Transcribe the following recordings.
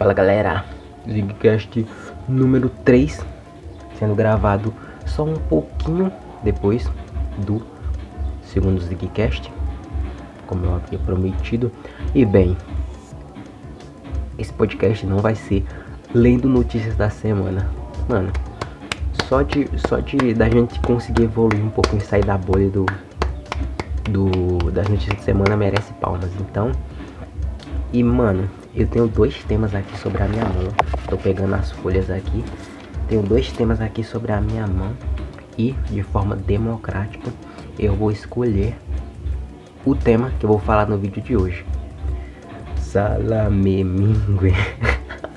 Fala galera, Zigcast número 3 sendo gravado só um pouquinho depois do segundo Zigcast, como eu havia prometido. E bem, esse podcast não vai ser lendo notícias da semana, mano. Só de, só de da gente conseguir evoluir um pouco e sair da bolha do, do das notícias da semana merece palmas. Então, e mano, eu tenho dois temas aqui sobre a minha mão. Tô pegando as folhas aqui. Tenho dois temas aqui sobre a minha mão. E de forma democrática eu vou escolher o tema que eu vou falar no vídeo de hoje. Salame mingue.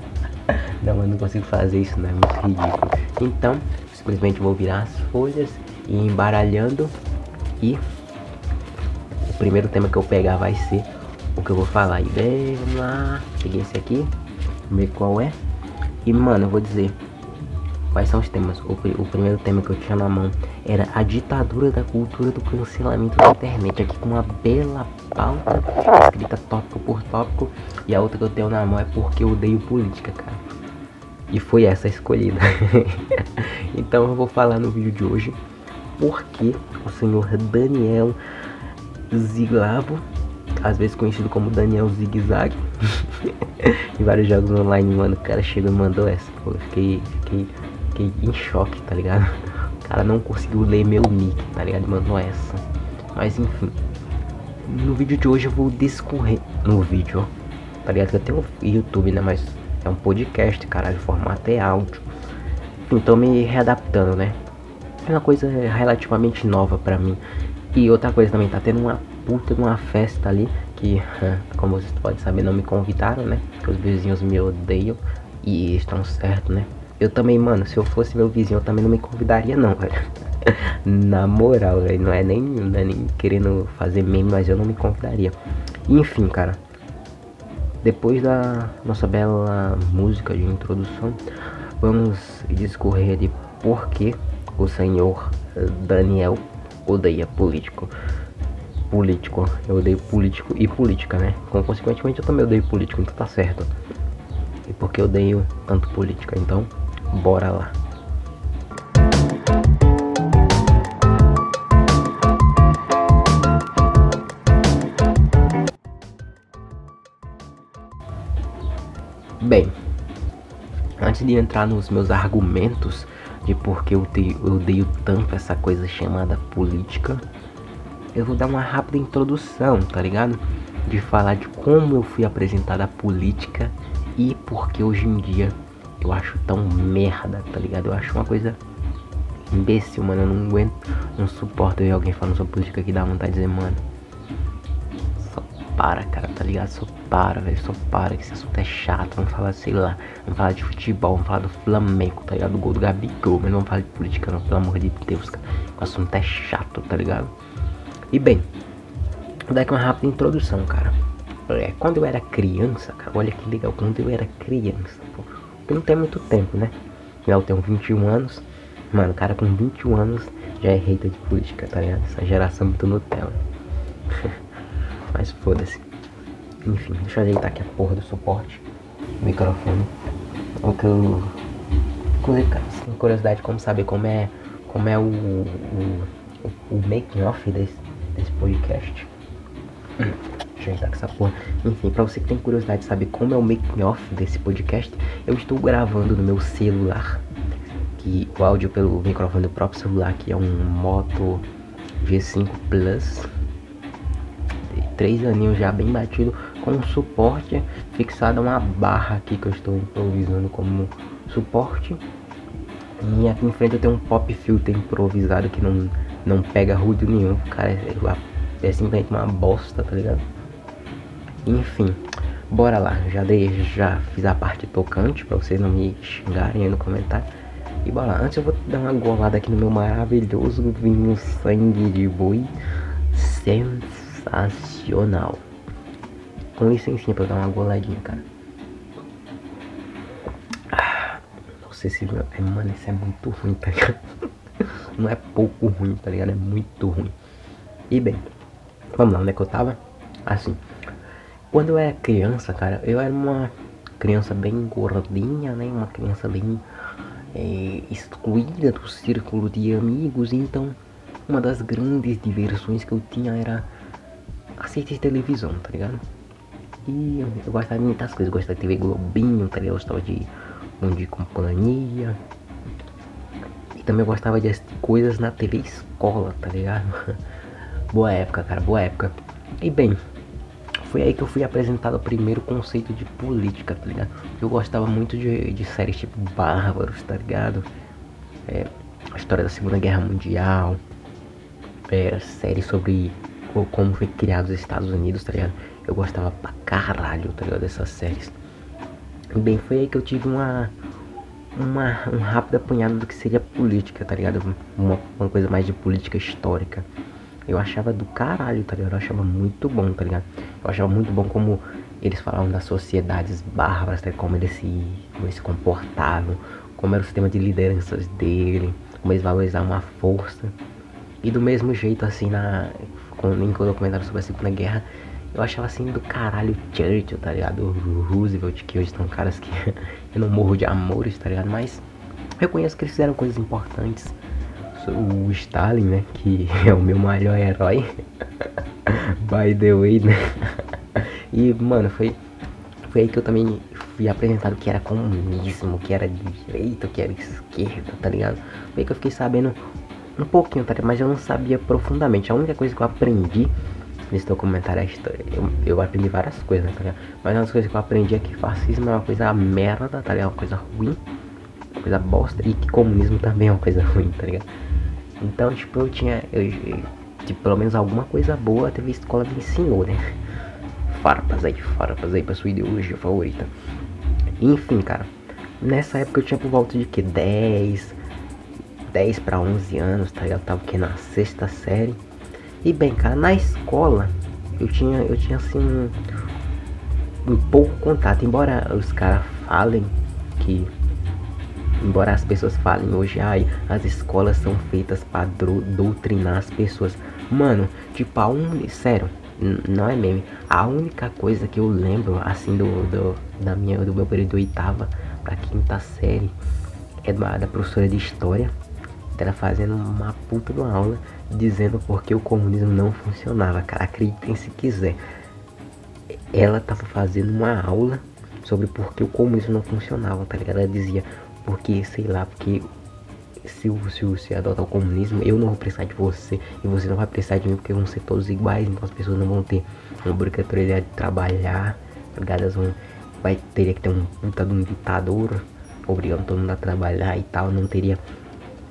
não, eu não consigo fazer isso, não é muito ridículo. Então, simplesmente vou virar as folhas e embaralhando. E o primeiro tema que eu pegar vai ser o que eu vou falar. E bem, vamos lá. Peguei esse aqui. Vamos ver qual é. E mano, eu vou dizer quais são os temas. O, o, primeiro tema que eu tinha na mão era a ditadura da cultura do cancelamento da internet. Aqui com uma bela pauta, escrita tópico por tópico. E a outra que eu tenho na mão é porque eu odeio política, cara. E foi essa escolhida. então eu vou falar no vídeo de hoje porque o senhor Daniel Ziglavo às vezes conhecido como Daniel Zig Zag. em vários jogos online, mano, o cara chegou e mandou essa. Pô, eu fiquei, fiquei, fiquei em choque, tá ligado? O cara não conseguiu ler meu nick, tá ligado? Mandou essa. Mas enfim. No vídeo de hoje eu vou discorrer. No vídeo, ó. Tá ligado? Que eu tenho YouTube, né? Mas é um podcast, caralho. O formato é áudio. Tô me readaptando, né? É uma coisa relativamente nova pra mim. E outra coisa também, tá tendo uma puta de uma festa ali que, como vocês podem saber, não me convidaram, né? Porque os vizinhos me odeiam e estão certo, né? Eu também, mano, se eu fosse meu vizinho, eu também não me convidaria não, velho. Na moral, velho, não é nem, não é nem querendo fazer meme, mas eu não me convidaria. Enfim, cara. Depois da nossa bela música de introdução, vamos discorrer de por que o senhor Daniel odeia político político. Eu odeio político e política, né? Como consequentemente eu também odeio político, então tá certo. E porque eu odeio tanto política, então bora lá. Bem, antes de entrar nos meus argumentos de porque eu, te, eu odeio tanto essa coisa chamada política, eu vou dar uma rápida introdução, tá ligado? De falar de como eu fui apresentado à política e porque hoje em dia eu acho tão merda, tá ligado? Eu acho uma coisa imbecil, mano. Eu não aguento, não suporto ver alguém falando sobre política que dá vontade de dizer, mano. Só para, cara, tá ligado? Só para, velho. Só para, que esse assunto é chato. Vamos falar, sei lá, vamos falar de futebol, vamos falar do Flamengo, tá ligado? Do gol do Gabigol, mas não vamos falar de política, não, pelo amor de Deus, cara. O assunto é chato, tá ligado? E bem, vou dar aqui uma rápida introdução, cara. É, quando eu era criança, cara, olha que legal, quando eu era criança, pô, não tem muito tempo, né? Eu tenho 21 anos, mano, cara com 21 anos já é hater de política, tá ligado? Essa geração muito Nutella. Mas foda-se. Enfim, deixa eu ajeitar aqui a porra do suporte, microfone. O eu. Inclusive, cara, curiosidade como saber como é. Como é o. o, o making off desse, desse podcast. Deixa eu com essa porra. Enfim, pra você que tem curiosidade de saber como é o making off desse podcast, eu estou gravando no meu celular. Que o áudio pelo microfone do próprio celular, que é um Moto G5 Plus. Três aninhos já bem batido, com suporte fixado a uma barra aqui que eu estou improvisando como suporte. E aqui em frente eu tenho um pop filter improvisado que não não pega ruído nenhum, cara, é, é simplesmente uma bosta, tá ligado? Enfim, bora lá, já dei, já fiz a parte tocante pra vocês não me xingarem aí no comentário. E bora lá, antes eu vou dar uma golada aqui no meu maravilhoso vinho sangue de boi sensacional. Com licencinha pra eu dar uma goladinha, cara. Ah, nossa, esse, é, mano, isso é muito ruim, tá ligado? não é pouco ruim, tá ligado? É muito ruim. E bem, vamos lá, onde é que eu tava? Assim, quando eu era criança, cara, eu era uma criança bem gordinha, né? Uma criança bem é, excluída do círculo de amigos. Então, uma das grandes diversões que eu tinha era assistir televisão, tá ligado? E eu gostava de muitas coisas. Eu gostava de TV Globinho, tá ligado? Eu gostava de Bom de Companhia. Também gostava de assistir coisas na TV Escola, tá ligado? boa época, cara, boa época. E bem, foi aí que eu fui apresentado o primeiro conceito de política, tá ligado? Eu gostava muito de, de séries tipo Bárbaros, tá ligado? É, a história da Segunda Guerra Mundial, é, séries sobre como foi criado os Estados Unidos, tá ligado? Eu gostava pra caralho, tá ligado? Dessas séries. Bem, foi aí que eu tive uma, uma um rápido apanhado do que seria política, tá ligado? Uma, uma coisa mais de política histórica. Eu achava do caralho, tá ligado? Eu achava muito bom, tá ligado? Eu achava muito bom como eles falavam das sociedades bárbaras, tá? como, eles se, como eles se comportavam, como era o sistema de lideranças dele, como eles valorizavam a força. E do mesmo jeito, assim, na, quando, em documentário sobre a Segunda Guerra, eu achava assim do caralho Churchill, tá ligado? O Roosevelt, que hoje são caras que eu não morro de amores, tá ligado? Mas eu conheço que eles fizeram coisas importantes o Stalin, né? Que é o meu maior herói. By the way, né? E, mano, foi, foi aí que eu também fui apresentado que era comunismo, que era direita, que era esquerda, tá ligado? Foi aí que eu fiquei sabendo um pouquinho, tá ligado? Mas eu não sabia profundamente. A única coisa que eu aprendi nesse documentário é a história. Eu, eu aprendi várias coisas, né, tá? Mas uma das coisas que eu aprendi é que fascismo é uma coisa merda, tá ligado? Uma coisa ruim, uma coisa bosta. E que comunismo também é uma coisa ruim, tá ligado? Então, tipo, eu tinha. Eu, tipo, pelo menos alguma coisa boa TV escola me ensinou, né? Farpas aí, farpas aí pra sua ideologia favorita. Enfim, cara. Nessa época eu tinha por volta de que 10, 10 para 11 anos, tá ligado? Eu tava que na sexta série. E bem, cara, na escola eu tinha, eu tinha assim um, um pouco contato, embora os caras falem que Embora as pessoas falem hoje, ai, as escolas são feitas para doutrinar as pessoas. Mano, tipo, a un... sério, não é meme. A única coisa que eu lembro, assim, do, do, da minha, do meu período oitava pra quinta série é da, da professora de história. Ela fazendo uma puta de uma aula dizendo porque o comunismo não funcionava, cara. Acreditem se quiser. Ela tava fazendo uma aula sobre porque o comunismo não funcionava, tá ligado? Ela dizia porque, sei lá, porque se você adotar o comunismo, eu não vou precisar de você e você não vai precisar de mim porque vão ser todos iguais, então as pessoas não vão ter obrigatoriedade de trabalhar, tá Elas vão, vai teria que ter um puta de um ditador obrigando todo mundo a trabalhar e tal, não teria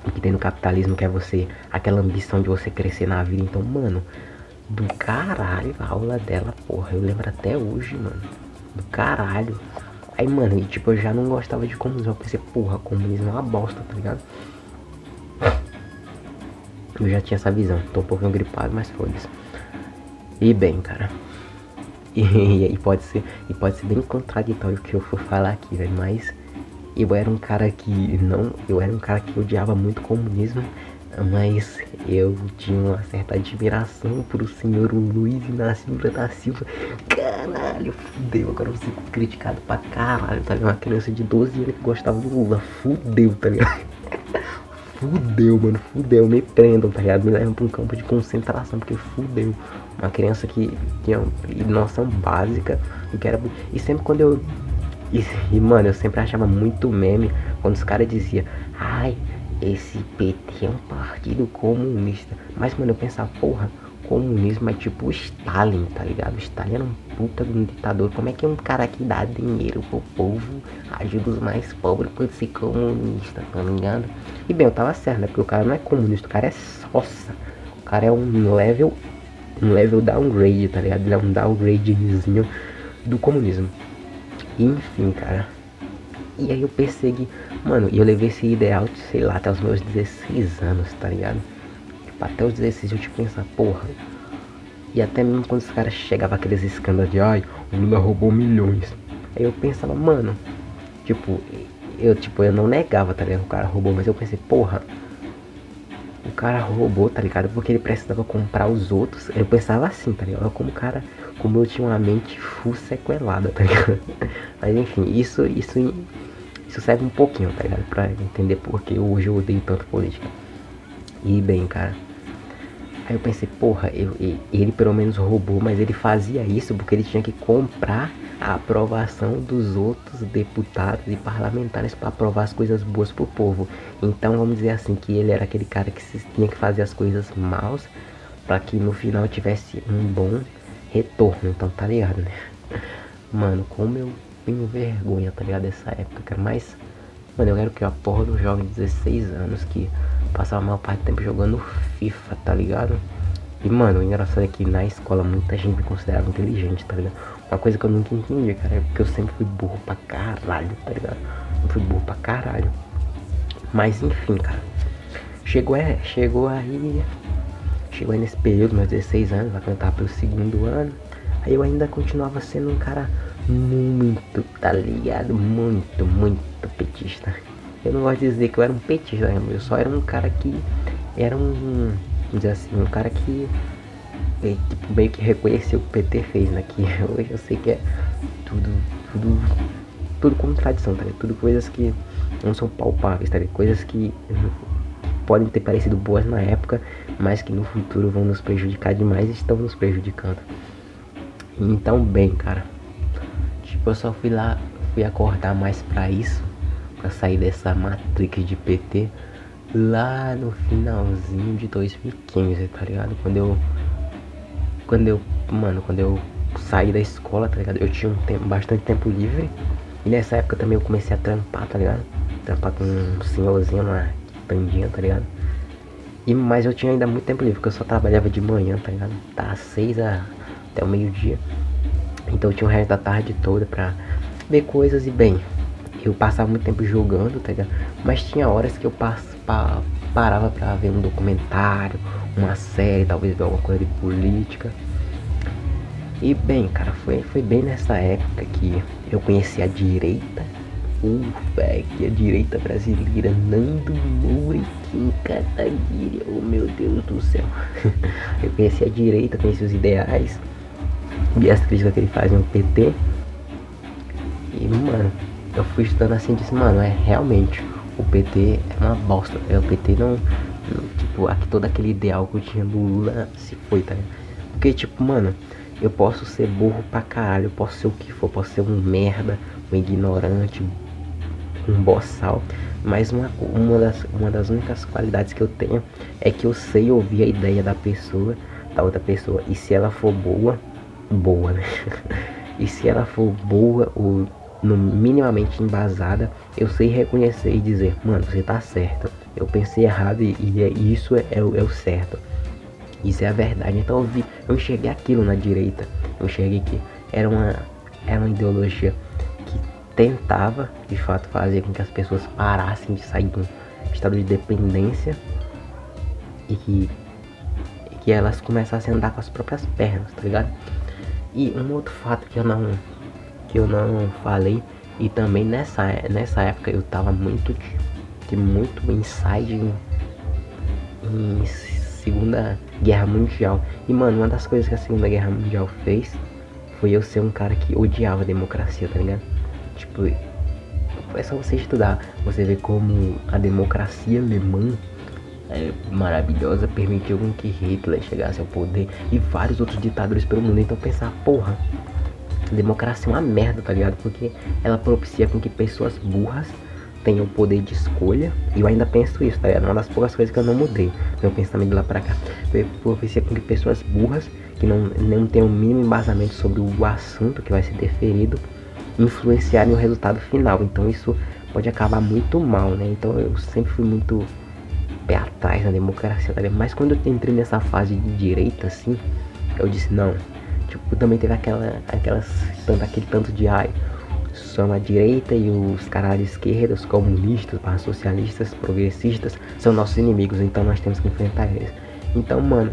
o que tem no capitalismo que é você, aquela ambição de você crescer na vida, então, mano, do caralho a aula dela, porra, eu lembro até hoje, mano, do caralho. Aí, mano, e tipo, eu já não gostava de comunismo. Eu pensei, porra, comunismo é uma bosta, tá ligado? Eu já tinha essa visão. Tô um pouquinho gripado, mas foda-se. E bem, cara. E, e, pode ser, e pode ser bem contraditório o que eu for falar aqui, velho. Mas eu era um cara que não. Eu era um cara que odiava muito comunismo mas eu tinha uma certa admiração por o senhor Luiz Inácio Lula da Silva. Caralho, fudeu, agora eu fico criticado pra caralho, tá ligado? Uma criança de 12 anos que gostava do Lula, fudeu, tá ligado? Fudeu, mano, fudeu, me prendam, tá ligado? Me levam pra um campo de concentração, porque fudeu. Uma criança que tinha noção básica que era. E sempre quando eu. E, e mano, eu sempre achava muito meme quando os caras diziam, ai esse PT é um partido comunista. Mas, mano, eu pensava, porra, comunismo é tipo Stalin, tá ligado? Stalin era um puta de um ditador. Como é que um cara que dá dinheiro pro povo, ajuda os mais pobres, pode ser comunista, tá ligado? E bem, eu tava certo, né? Porque o cara não é comunista, o cara é sossa. O cara é um level, um level downgrade, tá ligado? Ele é um downgradezinho do comunismo. Enfim, cara. E aí eu persegui, mano, e eu levei esse ideal, de, sei lá, até os meus 16 anos, tá ligado? Tipo, até os 16 eu tipo pensar, porra. E até mesmo quando os caras chegavam aqueles escândalos de, ai, o Lula roubou milhões. Aí eu pensava, mano, tipo, eu tipo, eu não negava, tá ligado? O cara roubou, mas eu pensei, porra, o cara roubou, tá ligado? Porque ele precisava comprar os outros. Eu pensava assim, tá ligado? Como o cara, como eu tinha uma mente full sequelada, tá ligado? Mas enfim, isso, isso, isso serve um pouquinho, tá ligado? Pra entender porque hoje eu odeio tanto política. E bem, cara. Aí eu pensei, porra, eu, ele pelo menos roubou, mas ele fazia isso porque ele tinha que comprar a aprovação dos outros deputados e parlamentares para aprovar as coisas boas pro povo. Então vamos dizer assim que ele era aquele cara que tinha que fazer as coisas maus para que no final tivesse um bom retorno. Então tá ligado, né? Mano, como eu tenho vergonha, tá ligado? Dessa época, cara. Mas, mano, eu quero que a porra do jovem de 16 anos que passava a maior parte do tempo jogando FIFA, tá ligado? E, mano, o engraçado é que na escola muita gente me considerava inteligente, tá ligado? Uma coisa que eu nunca entendi, cara, é porque eu sempre fui burro pra caralho, tá ligado? Eu fui burro pra caralho. Mas, enfim, cara. Chegou, é, chegou aí. Chegou aí nesse período, meus 16 anos, vai cantar pelo segundo ano. Aí eu ainda continuava sendo um cara muito, tá ligado? Muito, muito petista. Eu não gosto de dizer que eu era um petista, né? eu só era um cara que era um, vamos dizer assim, um cara que tipo, meio que reconheceu o que o PT fez, né? Que hoje eu sei que é tudo, tudo, tudo contradição, tá ligado? Tudo coisas que não são palpáveis, tá ligado? Coisas que podem ter parecido boas na época, mas que no futuro vão nos prejudicar demais e estão nos prejudicando. Então, bem, cara, tipo, eu só fui lá, fui acordar mais pra isso pra sair dessa matrix de PT lá no finalzinho de 2015, tá ligado? Quando eu. Quando eu. Mano, quando eu saí da escola, tá ligado? Eu tinha um tempo, bastante tempo livre. E nessa época também eu comecei a trampar, tá ligado? Trampar com um senhorzinho na tandinha, tá ligado? E, mas eu tinha ainda muito tempo livre, porque eu só trabalhava de manhã, tá ligado? Das seis a, até o meio-dia. Então eu tinha o resto da tarde toda pra ver coisas e bem eu passava muito tempo jogando, tá ligado? Mas tinha horas que eu pass, pa, parava pra ver um documentário, uma série, talvez ver alguma coisa de política. E bem, cara, foi, foi bem nessa época que eu conheci a direita. Velho, a direita brasileira, Nando Moura e Kim Kataguiri, oh meu Deus do céu. eu conheci a direita, conheci os ideais, vi as críticas que ele faz no PT. E, mano, eu fui estudando assim e disse, mano, é realmente, o PT é uma bosta. É, o PT não, não, Tipo, aqui, todo aquele ideal que eu tinha do Lula se foi, tá? Porque, tipo, mano, eu posso ser burro pra caralho, eu posso ser o que for, posso ser um merda, um ignorante, um boçal. Mas uma, uma, das, uma das únicas qualidades que eu tenho é que eu sei ouvir a ideia da pessoa, da outra pessoa. E se ela for boa, boa, né? e se ela for boa, ou no minimamente embasada, eu sei reconhecer e dizer, mano, você tá certo. Eu pensei errado e, e é, isso é, é, o, é, o certo. Isso é a verdade. Então eu vi, eu enxerguei aquilo na direita. Eu enxerguei que era uma, era uma ideologia tentava, de fato, fazer com que as pessoas parassem de sair de um estado de dependência e que, e que elas começassem a andar com as próprias pernas, tá ligado? E um outro fato que eu não que eu não falei. E também nessa, nessa época eu tava muito de muito inside em, em Segunda Guerra Mundial. E mano, uma das coisas que a Segunda Guerra Mundial fez foi eu ser um cara que odiava a democracia, tá ligado? Tipo, é só você estudar, você vê como a democracia alemã é maravilhosa permitiu que Hitler chegasse ao poder e vários outros ditadores pelo mundo. Então pensar, porra, democracia é uma merda, tá ligado? Porque ela propicia com que pessoas burras tenham poder de escolha. E eu ainda penso isso, tá ligado? Uma das poucas coisas que eu não mudei. Meu pensamento lá pra cá. Propicia com que pessoas burras, que não, não têm o mínimo embasamento sobre o assunto que vai ser deferido, influenciarem o resultado final. Então isso pode acabar muito mal, né? Então eu sempre fui muito pé atrás na democracia, ligado? Mas quando eu entrei nessa fase de direita, assim, eu disse, não, Tipo, também teve aquela, aquelas, tanto, aquele tanto de ai, são a direita e os caras de esquerda, os comunistas, os socialistas, progressistas, são nossos inimigos, então nós temos que enfrentar eles. Então, mano,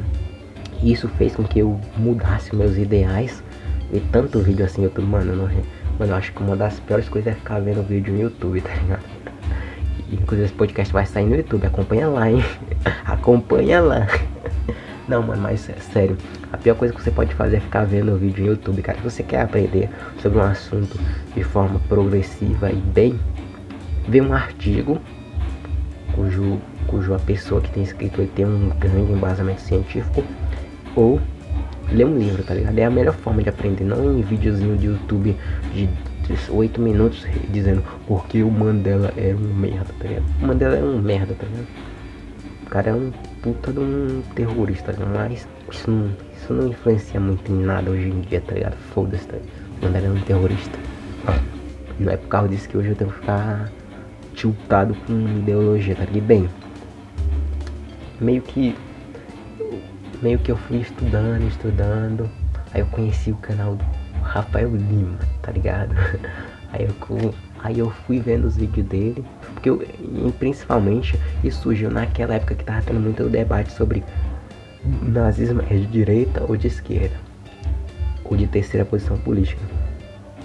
isso fez com que eu mudasse meus ideais. E tanto vídeo assim, eu tô, mano, não, mano, eu acho que uma das piores coisas é ficar vendo vídeo no YouTube, tá ligado? Inclusive esse podcast vai sair no YouTube, acompanha lá, hein? acompanha lá. Não, mano, mas é sério, a pior coisa que você pode fazer é ficar vendo vídeo no YouTube, cara. Se você quer aprender sobre um assunto de forma progressiva e bem, vê um artigo cujo, cujo a pessoa que tem escrito ele tem um grande embasamento científico ou lê um livro, tá ligado? É a melhor forma de aprender, não em videozinho de YouTube de 8 minutos dizendo porque o Mandela era um merda, tá ligado? O Mandela era um merda, tá ligado? O cara é um puta de um terrorista, tá mas isso não, isso não influencia muito em nada hoje em dia, tá ligado? Foda-se, tá ligado? O Mandela é um terrorista. Não é por causa disso que hoje eu tenho que ficar tiltado com ideologia, tá ligado? Bem, meio que meio que eu fui estudando, estudando. Aí eu conheci o canal do Rafael Lima, tá ligado? Aí eu, aí eu fui vendo os vídeos dele, porque eu, principalmente isso surgiu naquela época que tava tendo muito debate sobre nazismo é de direita ou de esquerda, ou de terceira posição política.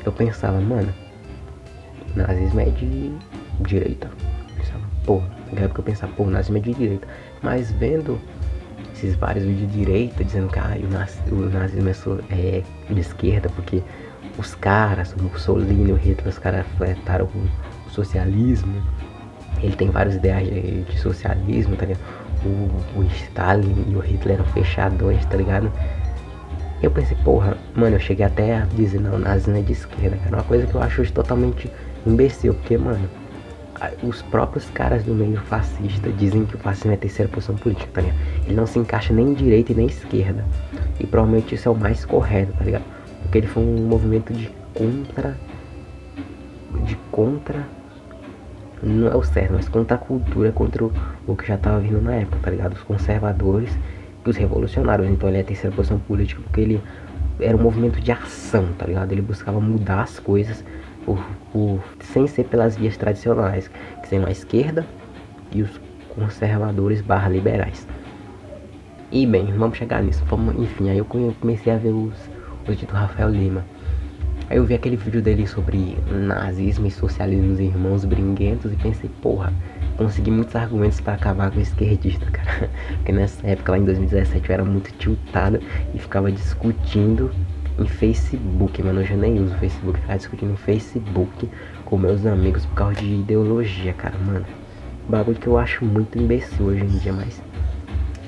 Eu pensava, mano, nazismo é de direita. Eu pensava, pô, naquela época eu pensava, pô, nazismo é de direita. Mas vendo esses vários vídeos de direita dizendo que ah, o, naz, o nazismo é, é, de esquerda, porque os caras, o Mussolini, o Hitler, os caras fletaram o, o socialismo. Ele tem vários ideais de, de socialismo, tá ligado? O, o, Stalin e o Hitler eram fechadores, tá ligado? Eu pensei, porra, mano, eu cheguei até a dizer, não, nazismo é de esquerda, cara. Uma coisa que eu acho totalmente imbecil, porque, mano, os próprios caras do meio fascista dizem que o fascismo é a terceira posição política, tá ligado? Ele não se encaixa nem direita e nem esquerda. E provavelmente isso é o mais correto, tá ligado? Porque ele foi um movimento de contra. De contra. Não é o certo, mas contra a cultura, contra o, o que já tava vindo na época, tá ligado? Os conservadores e os revolucionários. Então ele é a terceira posição política porque ele era um movimento de ação, tá ligado? Ele buscava mudar as coisas por, por, sem ser pelas vias tradicionais, que são a esquerda e os conservadores barra liberais. E bem, vamos chegar nisso. Vamos, enfim, aí eu comecei a ver os, os do Rafael Lima. Aí eu vi aquele vídeo dele sobre nazismo e socialismo dos irmãos brinquedos e pensei, porra, consegui muitos argumentos para acabar com o esquerdista, cara. Porque nessa época, lá em 2017, eu era muito tiltado e ficava discutindo em Facebook, mano. Eu já nem uso Facebook, ficava discutindo em Facebook com meus amigos por causa de ideologia, cara, mano. Bagulho que eu acho muito imbecil hoje em dia, mas.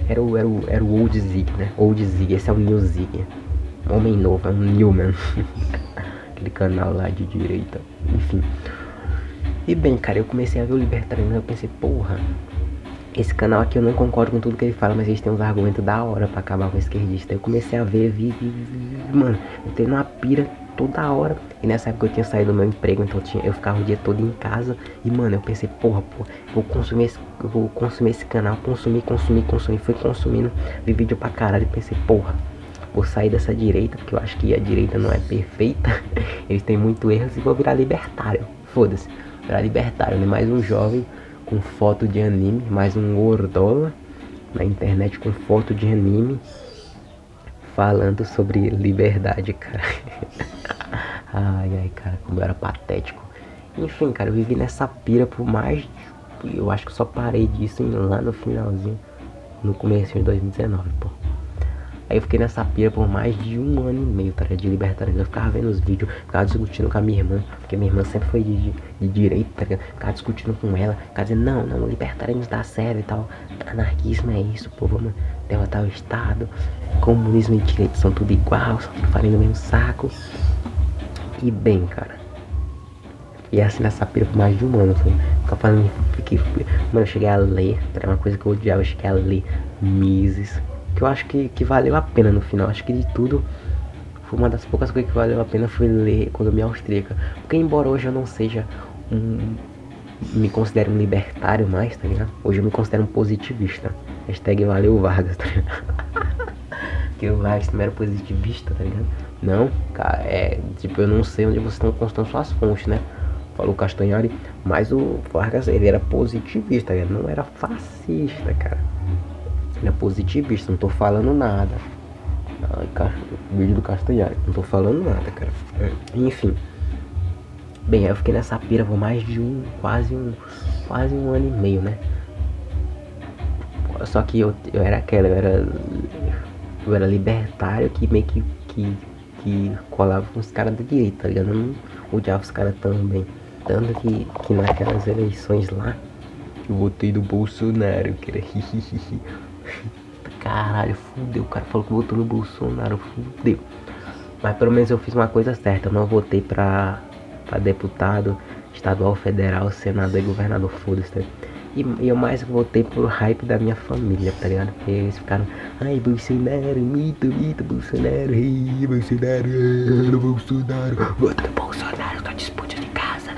Era o, era o, era o Old Zig, né? Old Zig, esse é o New Zig. Homem novo, é um Newman. Aquele canal lá de direita. Enfim. E bem, cara, eu comecei a ver o Libertariano eu pensei, porra, esse canal aqui eu não concordo com tudo que ele fala, mas eles têm uns argumentos da hora pra acabar com o esquerdista. Eu comecei a ver, vi, vi, vi, mano, eu tenho uma pira toda hora. E nessa época eu tinha saído do meu emprego, então eu, tinha, eu ficava o dia todo em casa. E mano, eu pensei, porra, pô, vou consumir esse, vou consumir esse canal, consumir, consumir, consumir. Fui consumindo, vi vídeo pra caralho e pensei, porra, vou sair dessa direita, porque eu acho que a direita não é perfeita. Eles têm muito erros e vou virar libertário. Foda-se, virar libertário, né? Mais um jovem com foto de anime, mais um gordola na internet com foto de anime falando sobre liberdade, cara. ai, ai, cara, como era patético. Enfim, cara, eu vivi nessa pira por mais. Eu acho que só parei disso lá no finalzinho, no começo de 2019, pô. Aí eu fiquei nessa pira por mais de um ano e meio, tá De libertarianismo. Eu ficava vendo os vídeos, ficava discutindo com a minha irmã, porque minha irmã sempre foi de, de, de direita, tá? Ficava discutindo com ela, ficava dizendo, não, não, libertarianismo dá certo e tal. Anarquismo é isso, pô, vamos derrotar o Estado. Comunismo e direito são tudo igual, são tudo farinha no mesmo saco. E bem, cara. E assim nessa pira por mais de um ano, assim. Ficava falando, fiquei, mano, eu cheguei a ler, era uma coisa que eu odiava, eu cheguei a ler Mises que eu acho que, que valeu a pena no final. Acho que de tudo, foi uma das poucas coisas que valeu a pena foi ler Economia Austríaca. Porque embora hoje eu não seja um. me considere um libertário mais, tá ligado? Hoje eu me considero um positivista. Hashtag valeu Vargas, tá ligado? que o Vargas não era positivista, tá ligado? Não, cara, é. Tipo, eu não sei onde vocês estão constando suas fontes, né? Falou Castanhari, mas o Vargas ele era positivista, ele não era fascista, cara. Ele é positivista, não tô falando nada. Ai, vídeo do Castanhari, não tô falando nada, cara. Enfim. Bem, aí eu fiquei nessa pira por mais de um, quase um, quase um ano e meio, né? Só que eu, eu era aquela, eu era. Eu era libertário que meio que, que, que colava com os caras da direita, tá ligado? Eu não odiava os caras também. Tanto que, que naquelas eleições lá, eu votei no Bolsonaro, que era Caralho, fudeu. O cara falou que votou no Bolsonaro, fudeu. Mas pelo menos eu fiz uma coisa certa. Eu não votei pra, pra deputado estadual, federal, senador e governador. Foda-se, tá? E, e eu mais votei pro hype da minha família, tá ligado? Porque eles ficaram, ai, Bolsonaro, mito, mito, Bolsonaro, ei, Bolsonaro, Bolsonaro, vota no Bolsonaro, tô disputa de casa.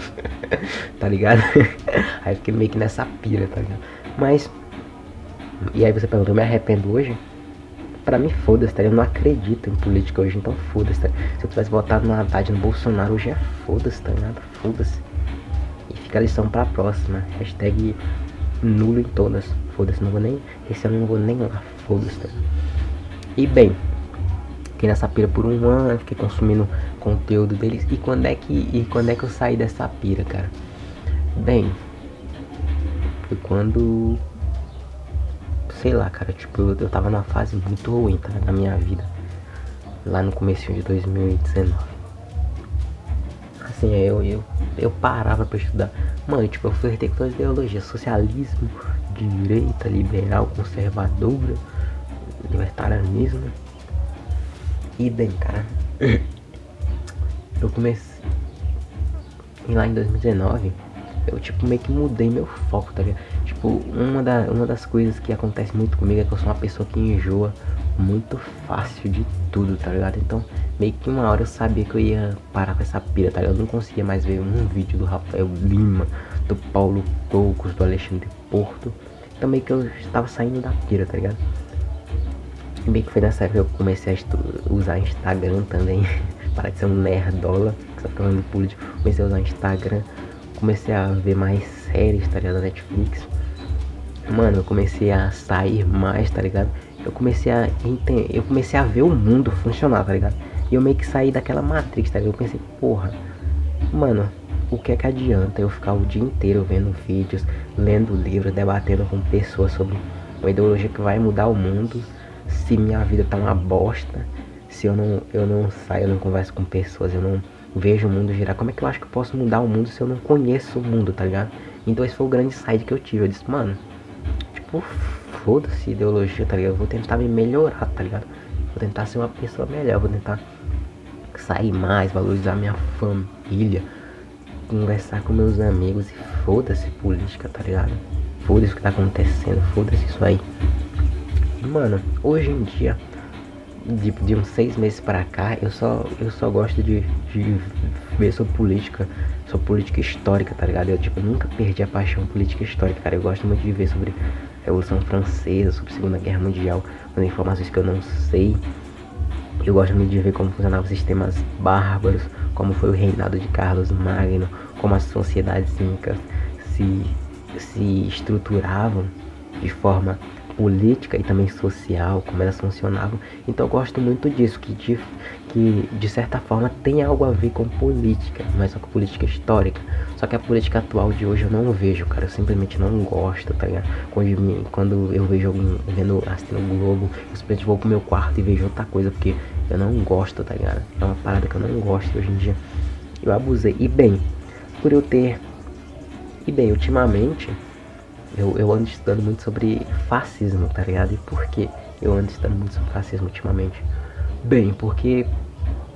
tá ligado? Aí fiquei meio que nessa pira, tá ligado? Mas, e aí você perguntou, eu me arrependo hoje? Pra mim, foda-se, tá? Eu não acredito em política hoje, então foda-se, tá? Se eu tivesse votado no Haddad no Bolsonaro, hoje é foda-se, tá ligado? Foda-se. E fica a lição pra próxima. Hashtag nulo em todas. Foda-se, não vou nem. Esse ano não vou nem lá, foda-se, tá? E bem, fiquei nessa pira por um ano, fiquei consumindo conteúdo deles. E quando é que, e quando é que eu saí dessa pira, cara? Bem, foi quando sei lá, cara, tipo, eu, eu tava numa fase muito ruim, tá? Na minha vida. Lá no começo de 2019. Assim, eu, eu, eu parava pra estudar. Mano, tipo, eu flertei com todas as ideologias. Socialismo, direita, liberal, conservadora, libertarianismo. Bem, cara. Eu comecei. E lá em 2019, eu tipo meio que mudei meu foco, tá ligado? Tipo, uma, da, uma das coisas que acontece muito comigo é que eu sou uma pessoa que enjoa muito fácil de tudo, tá ligado? Então, meio que uma hora eu sabia que eu ia parar com essa pira, tá ligado? Eu não conseguia mais ver um vídeo do Rafael Lima, do Paulo Tocos, do Alexandre Porto. Então, meio que eu estava saindo da pira, tá ligado? E meio que foi nessa época que eu comecei a usar Instagram também. Para de ser um nerdola, que só falando político. Comecei a usar Instagram, comecei a ver mais séries, tá ligado? Netflix mano, eu comecei a sair mais, tá ligado? Eu comecei a entender, eu comecei a ver o mundo funcionar, tá ligado? E eu meio que saí daquela matrix, tá ligado? Eu pensei, porra, mano, o que é que adianta eu ficar o dia inteiro vendo vídeos, lendo livros, debatendo com pessoas sobre uma ideologia que vai mudar o mundo, se minha vida tá uma bosta, se eu não, eu não saio, eu não converso com pessoas, eu não vejo o mundo girar, como é que eu acho que eu posso mudar o mundo se eu não conheço o mundo, tá ligado? Então esse foi o grande side que eu tive, eu disse, mano, foda-se ideologia, tá ligado? Eu vou tentar me melhorar, tá ligado? Vou tentar ser uma pessoa melhor, vou tentar sair mais, valorizar minha família, conversar com meus amigos e foda-se política, tá ligado? Foda-se o que tá acontecendo, foda-se isso aí. Mano, hoje em dia, de, de uns seis meses pra cá, eu só, eu só gosto de, de ver sobre política, sobre política histórica, tá ligado? Eu, tipo, nunca perdi a paixão política histórica, cara. Eu gosto muito de ver sobre Revolução Francesa, sobre Segunda Guerra Mundial, com informações que eu não sei. Eu gosto muito de ver como funcionavam os sistemas bárbaros, como foi o reinado de Carlos Magno, como as sociedades incas se, se estruturavam de forma política e também social, como elas funcionavam. Então eu gosto muito disso, que de, que de certa forma tem algo a ver com política, é só com política histórica. Só que a política atual de hoje eu não vejo, cara, eu simplesmente não gosto, tá ligado? Quando, quando eu vejo alguém vendo, assistindo o Globo, eu simplesmente vou pro meu quarto e vejo outra coisa, porque eu não gosto, tá ligado? É uma parada que eu não gosto hoje em dia. Eu abusei. E bem, por eu ter. E bem, ultimamente eu, eu ando estudando muito sobre fascismo, tá ligado? E por que eu ando estudando muito sobre fascismo ultimamente? Bem, porque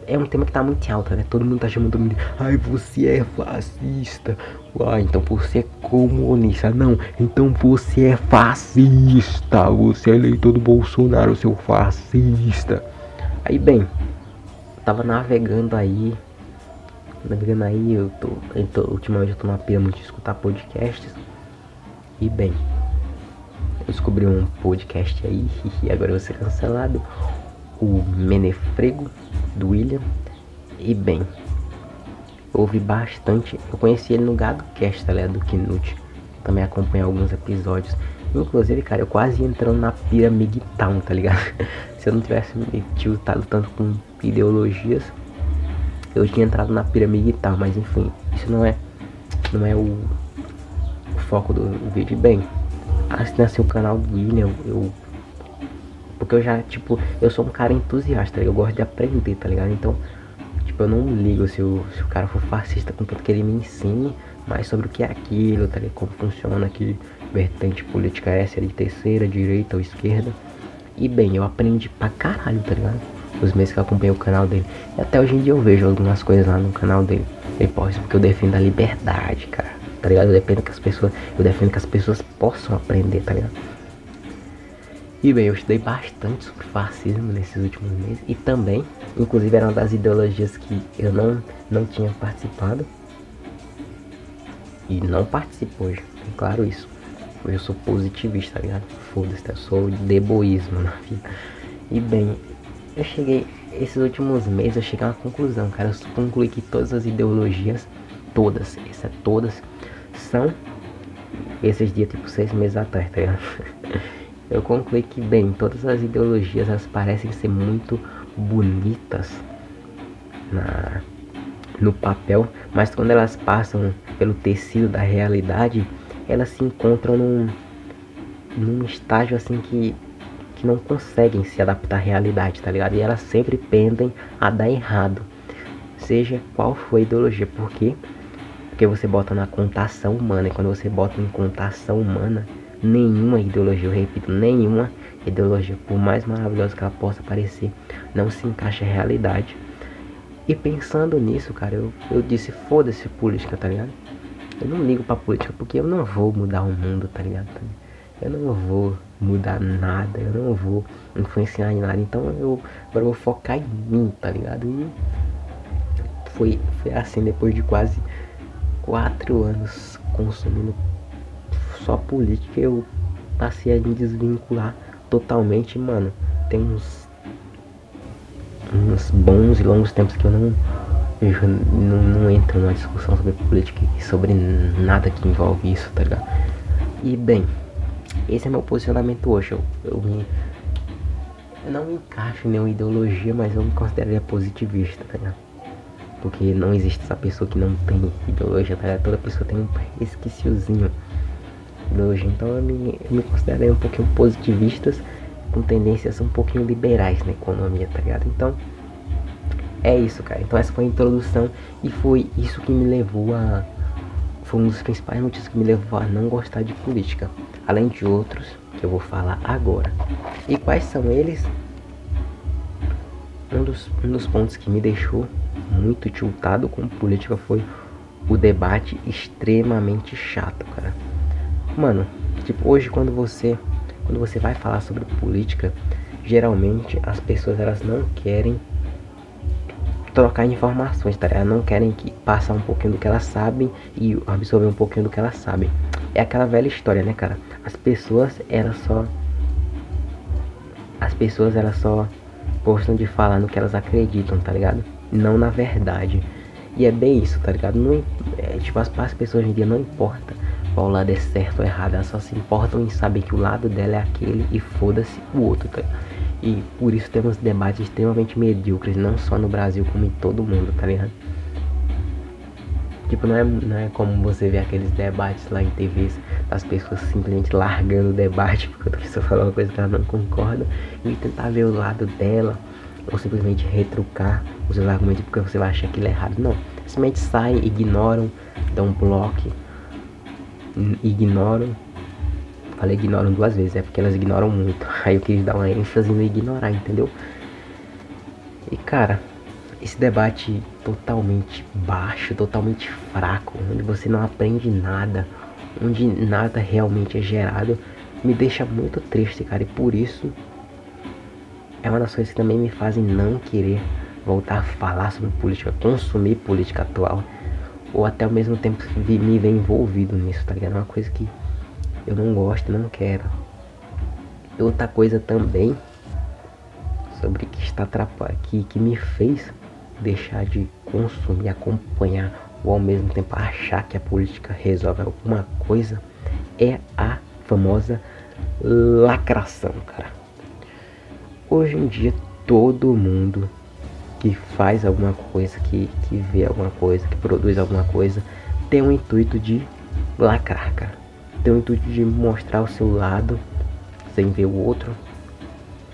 é um tema que tá muito alto, né? Todo mundo tá chamando de ai, você é fascista. Ah, então você é comunista. Não, então você é fascista. Você é eleitor do Bolsonaro, seu fascista. Aí, bem, tava navegando aí. Navegando aí, eu tô, eu tô ultimamente eu tô na pira muito de escutar podcasts. E bem, eu descobri um podcast aí e agora eu vou ser cancelado. O Menefrego do William. E bem, ouvi bastante. Eu conheci ele no Gado Cast, tá? Do Knut. Também acompanhei alguns episódios. Inclusive, cara, eu quase entrando na Pyramid Town, tá ligado? Se eu não tivesse me tiltado tanto com ideologias, eu tinha entrado na Pyramid Town. Mas enfim, isso não é, não é o foco do vídeo. Bem, assim o canal do William, eu. Porque eu já, tipo, eu sou um cara entusiasta, eu gosto de aprender, tá ligado? Então, tipo, eu não ligo se o, se o cara for fascista, contanto que ele me ensine mais sobre o que é aquilo, tá ligado? Como funciona aqui, vertente política é essa, de terceira, direita ou esquerda. E bem, eu aprendi pra caralho, tá ligado? Os meses que eu acompanhei o canal dele. E até hoje em dia eu vejo algumas coisas lá no canal dele. Ele posta porque eu defendo a liberdade, cara. Tá ligado? Eu defendo que as pessoas. Eu defendo que as pessoas possam aprender, tá ligado? E bem, eu estudei bastante sobre fascismo nesses últimos meses. E também, inclusive, era uma das ideologias que eu não, não tinha participado. E não participo hoje, tem claro isso. Hoje eu sou positivista, tá ligado? Foda-se, eu sou de boísmo na vida. E bem, eu cheguei, esses últimos meses eu cheguei a uma conclusão, cara. Eu concluí que todas as ideologias, todas, essas todas, são esses dias, tipo seis meses atrás, tá ligado? Eu concluí que, bem, todas as ideologias elas parecem ser muito bonitas na, no papel, mas quando elas passam pelo tecido da realidade, elas se encontram num, num estágio assim que, que não conseguem se adaptar à realidade, tá ligado? E elas sempre pendem a dar errado, seja qual for a ideologia, porque porque você bota na contação humana, e quando você bota em contação humana, nenhuma ideologia, eu repito, nenhuma ideologia, por mais maravilhosa que ela possa parecer, não se encaixa à realidade. E pensando nisso, cara, eu, eu disse, foda-se política, tá ligado? Eu não ligo pra política porque eu não vou mudar o mundo, tá ligado? Eu não vou mudar nada, eu não vou influenciar em nada. Então eu agora vou focar em mim, tá ligado? E foi, foi assim depois de quase quatro anos consumindo só política, eu passei a me desvincular totalmente, mano. Tem uns, uns bons e longos tempos que eu não eu não, não entro numa discussão sobre política e sobre nada que envolve isso, tá ligado? E bem, esse é meu posicionamento hoje. Eu, eu, me, eu não me encaixo em nenhuma ideologia, mas eu me considero positivista, tá ligado? Porque não existe essa pessoa que não tem ideologia, tá ligado? Toda pessoa tem um resquiciozinho ideologia. Então eu me, eu me considero um pouquinho positivistas, com tendências um pouquinho liberais na economia, tá ligado? Então é isso, cara. Então essa foi a introdução e foi isso que me levou a. Foi um dos principais motivos que me levou a não gostar de política. Além de outros que eu vou falar agora. E quais são eles? Um dos, um dos pontos que me deixou muito tiltado com política foi o debate extremamente chato, cara. Mano, tipo, hoje quando você quando você vai falar sobre política, geralmente as pessoas elas não querem trocar informações, tá ligado? Não querem que passar um pouquinho do que elas sabem e absorver um pouquinho do que elas sabem. É aquela velha história, né, cara? As pessoas, elas só as pessoas elas só gostam de falar no que elas acreditam, tá ligado? Não na verdade. E é bem isso, tá ligado? Não, é, tipo, as, as pessoas hoje em dia não importa qual lado é certo ou errado, elas só se importam em saber que o lado dela é aquele e foda-se o outro, tá? E por isso temos debates extremamente medíocres, não só no Brasil, como em todo mundo, tá ligado? Tipo, não é, não é como você vê aqueles debates lá em TVs das pessoas simplesmente largando o debate porque outra pessoa falou uma coisa que ela não concorda e tentar ver o lado dela ou simplesmente retrucar os seus argumentos porque você vai achar aquilo errado. Não, simplesmente saem, ignoram, dão um bloco, ignoram Falei ignoram duas vezes, é porque elas ignoram muito. Aí eu quis dar uma ênfase no ignorar, entendeu? E cara, esse debate totalmente baixo, totalmente fraco, onde você não aprende nada, onde nada realmente é gerado, me deixa muito triste, cara. E por isso é uma das coisas que também me fazem não querer voltar a falar sobre política, consumir política atual, ou até ao mesmo tempo me ver envolvido nisso, tá ligado? É uma coisa que eu não gosto, não quero. Outra coisa também sobre que está atrapalhando, que me fez deixar de consumir, acompanhar ou ao mesmo tempo achar que a política resolve alguma coisa é a famosa lacração, cara. Hoje em dia todo mundo que faz alguma coisa, que, que vê alguma coisa, que produz alguma coisa, tem o intuito de lacrar, cara tem o intuito de mostrar o seu lado sem ver o outro,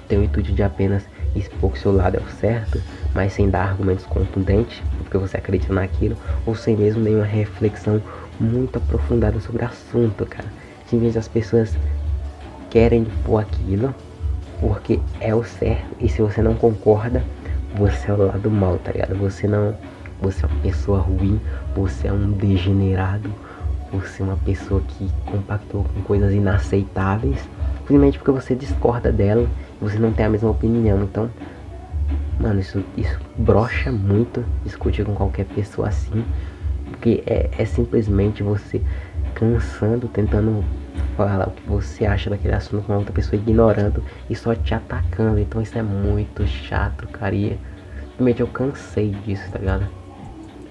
tem o intuito de apenas expor que o seu lado é o certo, mas sem dar argumentos contundentes, porque você acredita naquilo, ou sem mesmo nenhuma reflexão muito aprofundada sobre o assunto, cara. Simplesmente as pessoas querem pôr aquilo porque é o certo, e se você não concorda, você é o lado mal, tá ligado? Você não. Você é uma pessoa ruim, você é um degenerado, você é uma pessoa que compactou com coisas inaceitáveis, simplesmente porque você discorda dela você não tem a mesma opinião. Então, mano, isso, isso brocha muito discutir com qualquer pessoa assim. Porque é, é simplesmente você cansando, tentando falar o que você acha daquele assunto com outra pessoa, ignorando e só te atacando. Então isso é muito chato, cara. E simplesmente eu cansei disso, tá ligado?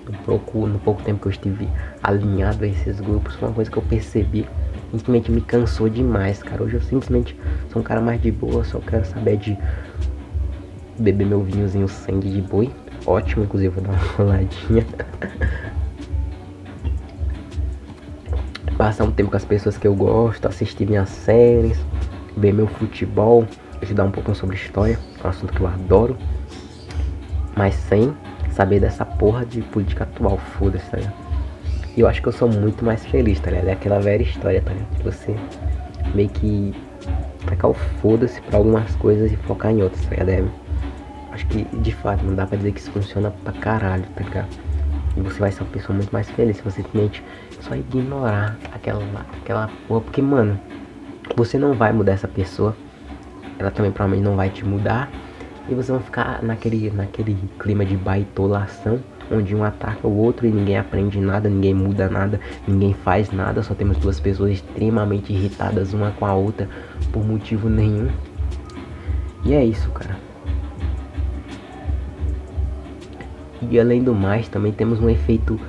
No pouco, no pouco tempo que eu estive alinhado a esses grupos, foi uma coisa que eu percebi simplesmente me cansou demais, cara. Hoje eu simplesmente sou um cara mais de boa, só quero saber de beber meu vinhozinho sangue de boi. Ótimo, inclusive vou dar uma roladinha. Passar um tempo com as pessoas que eu gosto, assistir minhas séries, ver meu futebol, estudar um pouco sobre história, é um assunto que eu adoro. Mas sem saber dessa porra de política atual, foda-se, tá ligado? E eu acho que eu sou muito mais feliz, tá ligado? É aquela velha história, tá ligado? Você meio que tacar o foda-se pra algumas coisas e focar em outras, tá ligado? É, acho que de fato não dá pra dizer que isso funciona pra caralho, tá ligado? E você vai ser uma pessoa muito mais feliz se você simplesmente só ignorar aquela, aquela porra. Porque, mano, você não vai mudar essa pessoa. Ela também provavelmente não vai te mudar. E você vai ficar naquele, naquele clima de baitolação onde um ataca o outro e ninguém aprende nada, ninguém muda nada, ninguém faz nada, só temos duas pessoas extremamente irritadas uma com a outra por motivo nenhum. E é isso, cara. E além do mais, também temos um efeito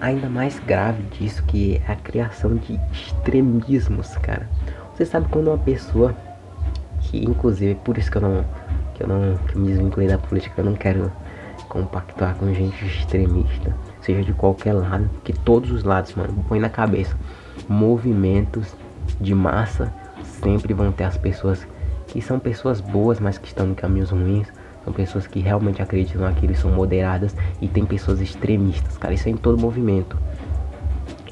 ainda mais grave disso, que é a criação de extremismos, cara. Você sabe quando uma pessoa que inclusive por isso que eu não que eu não que me desvinculei da política, eu não quero compactar com gente extremista, seja de qualquer lado, que todos os lados, mano, põe na cabeça. Movimentos de massa sempre vão ter as pessoas que são pessoas boas, mas que estão em caminhos ruins. São pessoas que realmente acreditam naquilo são moderadas. E tem pessoas extremistas, cara. Isso é em todo movimento.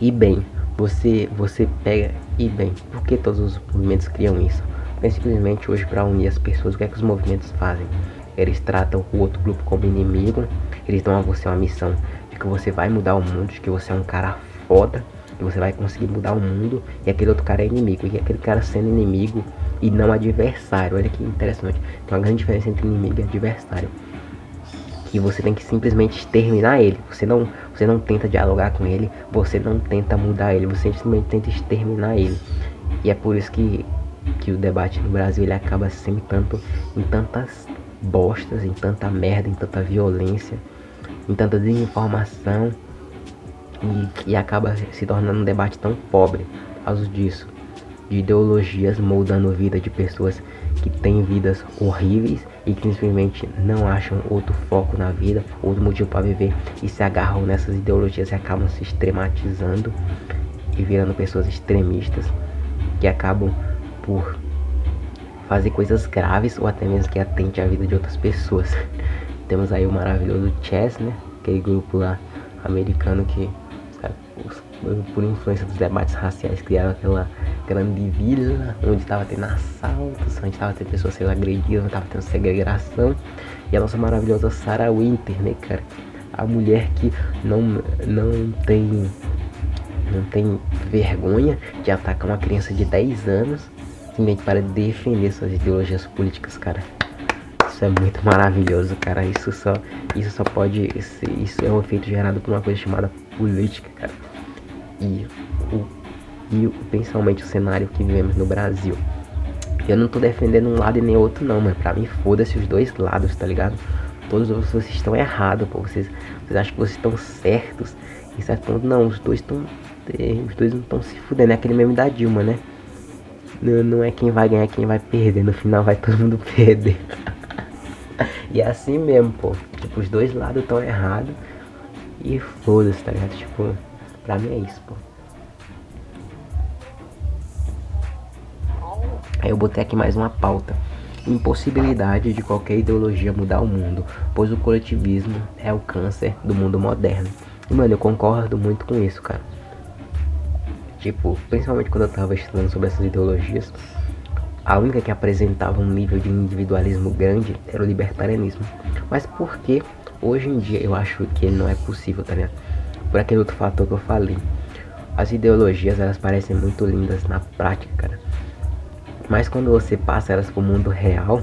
E bem, você, você pega. E bem, por que todos os movimentos criam isso? Porque simplesmente hoje, para unir as pessoas, o que é que os movimentos fazem? Eles tratam o outro grupo como inimigo. Eles dão a você uma missão de que você vai mudar o mundo, de que você é um cara foda, que você vai conseguir mudar o mundo. E aquele outro cara é inimigo. E aquele cara sendo inimigo e não adversário. Olha que interessante. Tem uma grande diferença entre inimigo e adversário. Que você tem que simplesmente exterminar ele. Você não, você não tenta dialogar com ele. Você não tenta mudar ele. Você simplesmente tenta exterminar ele. E é por isso que, que o debate no Brasil ele acaba sempre tanto em tantas bostas, em tanta merda, em tanta violência, em tanta desinformação e, e acaba se tornando um debate tão pobre por causa disso. De ideologias moldando a vida de pessoas que têm vidas horríveis e que simplesmente não acham outro foco na vida, outro motivo para viver e se agarram nessas ideologias e acabam se extrematizando e virando pessoas extremistas que acabam por fazer coisas graves ou até mesmo que atente à vida de outras pessoas. Temos aí o maravilhoso Chess, né? Aquele grupo lá americano que, sabe, por influência dos debates raciais, criaram aquela grande vila onde estava tendo assaltos, onde estava tendo pessoas sendo agredidas, onde estava tendo segregação. E a nossa maravilhosa Sarah Winter, né, cara? A mulher que não, não tem não tem vergonha de atacar uma criança de 10 anos simplesmente para defender suas ideologias políticas, cara. Isso é muito maravilhoso, cara. Isso só, isso só pode, isso é um efeito gerado por uma coisa chamada política, cara. E o, e principalmente o cenário que vivemos no Brasil. Eu não tô defendendo um lado e nem outro não, mas pra mim foda-se os dois lados, tá ligado? Todos vocês estão errados, pô. Vocês, vocês acham que vocês estão certos. Em certo ponto, não, os dois estão. Os dois não estão se fudendo. É aquele meme da Dilma, né? Não, não é quem vai ganhar, quem vai perder. No final vai todo mundo perder. e é assim mesmo, pô. Tipo, os dois lados estão errados. E foda-se, tá ligado? Tipo, pra mim é isso, pô. Aí eu botei aqui mais uma pauta. Impossibilidade de qualquer ideologia mudar o mundo, pois o coletivismo é o câncer do mundo moderno. E mano, eu concordo muito com isso, cara. Tipo, principalmente quando eu tava estudando sobre essas ideologias, a única que apresentava um nível de individualismo grande era o libertarianismo. Mas por que hoje em dia eu acho que não é possível, tá ligado? Por aquele outro fator que eu falei. As ideologias, elas parecem muito lindas na prática, cara. Mas quando você passa elas pro mundo real,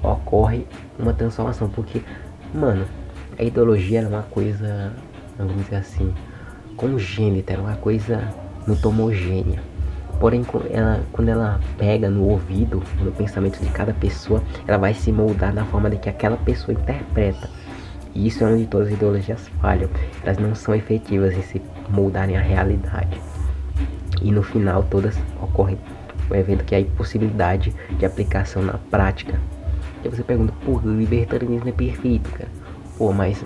ocorre uma transformação. Porque, mano, a ideologia era uma coisa, vamos dizer assim, congênita, era uma coisa muito homogênea. Porém, ela, quando ela pega no ouvido, no pensamento de cada pessoa, ela vai se moldar na forma de que aquela pessoa interpreta. E isso é onde todas as ideologias falham. Elas não são efetivas em se moldarem à realidade. E no final, todas ocorrem o evento que é a impossibilidade de aplicação na prática. E você pergunta, o libertarianismo é perfeito, cara. Pô, mas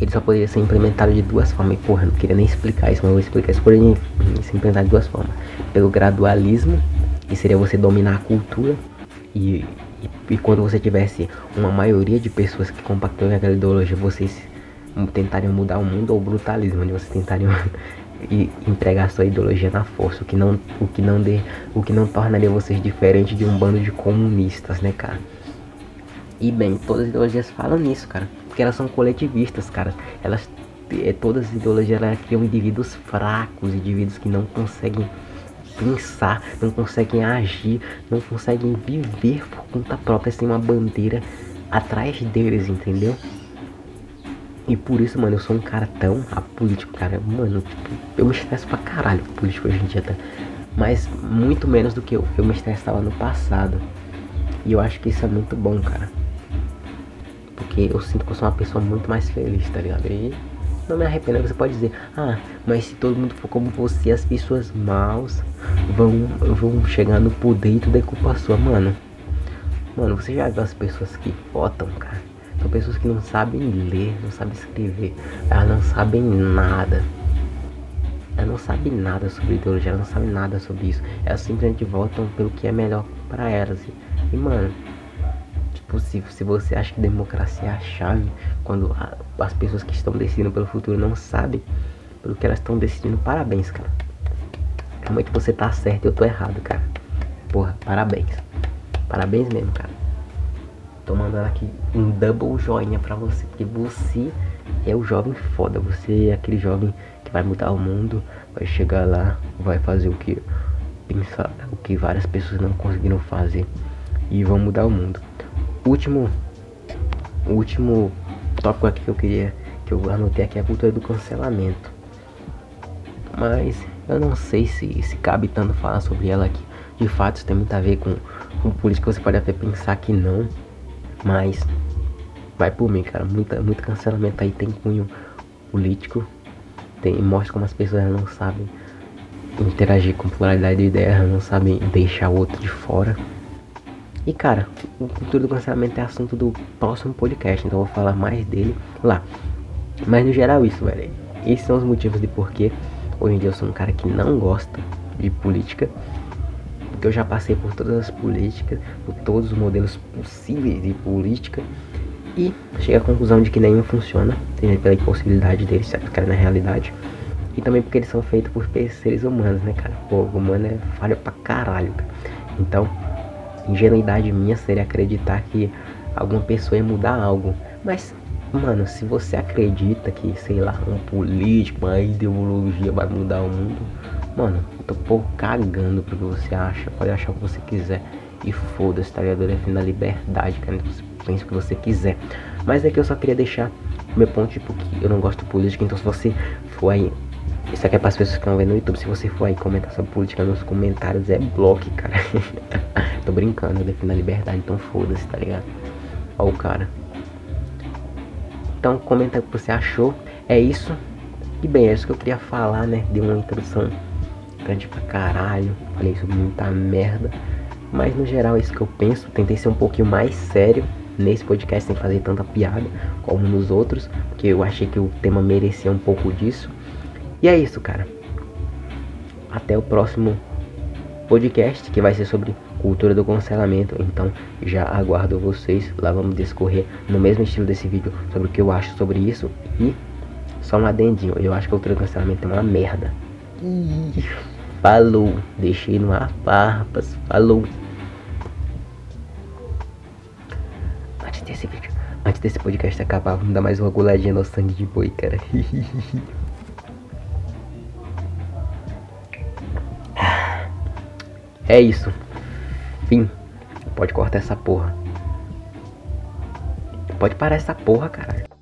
ele só poderia ser implementado de duas formas. E porra, não queria nem explicar isso, mas eu vou explicar isso. Poderia ser implementado de duas formas. Pelo gradualismo, que seria você dominar a cultura. E, e, e quando você tivesse uma maioria de pessoas que compactam aquela ideologia, vocês tentariam mudar o mundo. Ou brutalismo, onde vocês tentariam e entregar sua ideologia na força, o que não, o que não, o que não tornaria vocês diferente de um bando de comunistas, né, cara? E bem, todas as ideologias falam nisso, cara porque elas são coletivistas, cara. Elas é, todas as ideologias elas criam indivíduos fracos, indivíduos que não conseguem pensar, não conseguem agir, não conseguem viver por conta própria sem uma bandeira atrás deles, entendeu? E por isso, mano, eu sou um cara tão apolítico, cara. Mano, tipo, eu me estresso pra caralho com político hoje em dia, tá? Mas muito menos do que eu, eu me estressava no passado. E eu acho que isso é muito bom, cara. Porque eu sinto que eu sou uma pessoa muito mais feliz, tá ligado? E não me arrependo. Você pode dizer, ah, mas se todo mundo for como você, as pessoas maus vão, vão chegar no poder e tudo é culpa sua, mano. Mano, você já viu as pessoas que votam, cara? São pessoas que não sabem ler, não sabem escrever, elas não sabem nada. Elas não sabem nada sobre ideologia, elas não sabem nada sobre isso. Elas simplesmente votam pelo que é melhor para elas. E, mano, possível. Se você acha que democracia é a chave, quando a, as pessoas que estão decidindo pelo futuro não sabem pelo que elas estão decidindo, parabéns, cara. Realmente você tá certo e eu tô errado, cara. Porra, parabéns. Parabéns mesmo, cara. Tô mandando aqui um double joinha pra você, porque você é o jovem foda. Você é aquele jovem que vai mudar o mundo, vai chegar lá, vai fazer o que pensar, o que várias pessoas não conseguiram fazer e vão mudar o mundo último último tópico aqui que eu queria que eu anotei aqui é a cultura do cancelamento. Mas eu não sei se, se cabe tanto falar sobre ela aqui. De fato, isso tem muito a ver com, com política. Você pode até pensar que não, mas vai por mim, cara. Muita, muito cancelamento aí tem cunho político. Tem, mostra como as pessoas não sabem interagir com pluralidade de ideias, não sabem deixar o outro de fora. E cara, o cultura do cancelamento é assunto do próximo podcast, então eu vou falar mais dele lá. Mas no geral isso, velho. Esses são os motivos de porquê hoje em dia eu sou um cara que não gosta de política. Porque eu já passei por todas as políticas, por todos os modelos possíveis de política. E cheguei à conclusão de que nenhum funciona, seja pela impossibilidade deles se aplicarem na realidade. E também porque eles são feitos por seres humanos, né, cara? Pô, o humano é falha pra caralho, cara. Então, ingenuidade minha seria acreditar que alguma pessoa ia mudar algo. Mas, mano, se você acredita que, sei lá, um político, uma ideologia vai mudar o mundo, mano, eu tô pouco cagando pro que você acha. Pode achar o que você quiser. E foda-se, tá ligado? Defendo a liberdade, cara. Você pensa o que você quiser. Mas é que eu só queria deixar meu ponto, tipo, que eu não gosto de política. Então, se você for aí isso aqui é para as pessoas que estão vendo no YouTube. Se você for aí comentar sobre política nos comentários, é bloco, cara. Tô brincando, eu defendo a liberdade, então foda-se, tá ligado? Ó o cara. Então comenta o que você achou. É isso. E bem, é isso que eu queria falar, né? Dei uma introdução grande pra caralho. Falei sobre muita merda. Mas no geral é isso que eu penso. Tentei ser um pouquinho mais sério nesse podcast sem fazer tanta piada como nos outros. Porque eu achei que o tema merecia um pouco disso. E é isso, cara. Até o próximo podcast que vai ser sobre cultura do cancelamento. Então já aguardo vocês. Lá vamos discorrer no mesmo estilo desse vídeo sobre o que eu acho sobre isso. E só um adendinho. Eu acho que a cultura do cancelamento é uma merda. Falou. Deixei no ar, farpas. Falou. Antes desse vídeo, antes desse podcast acabar, vamos dar mais uma goladinha no sangue de boi, cara. É isso. Fim. Pode cortar essa porra. Pode parar essa porra, caralho.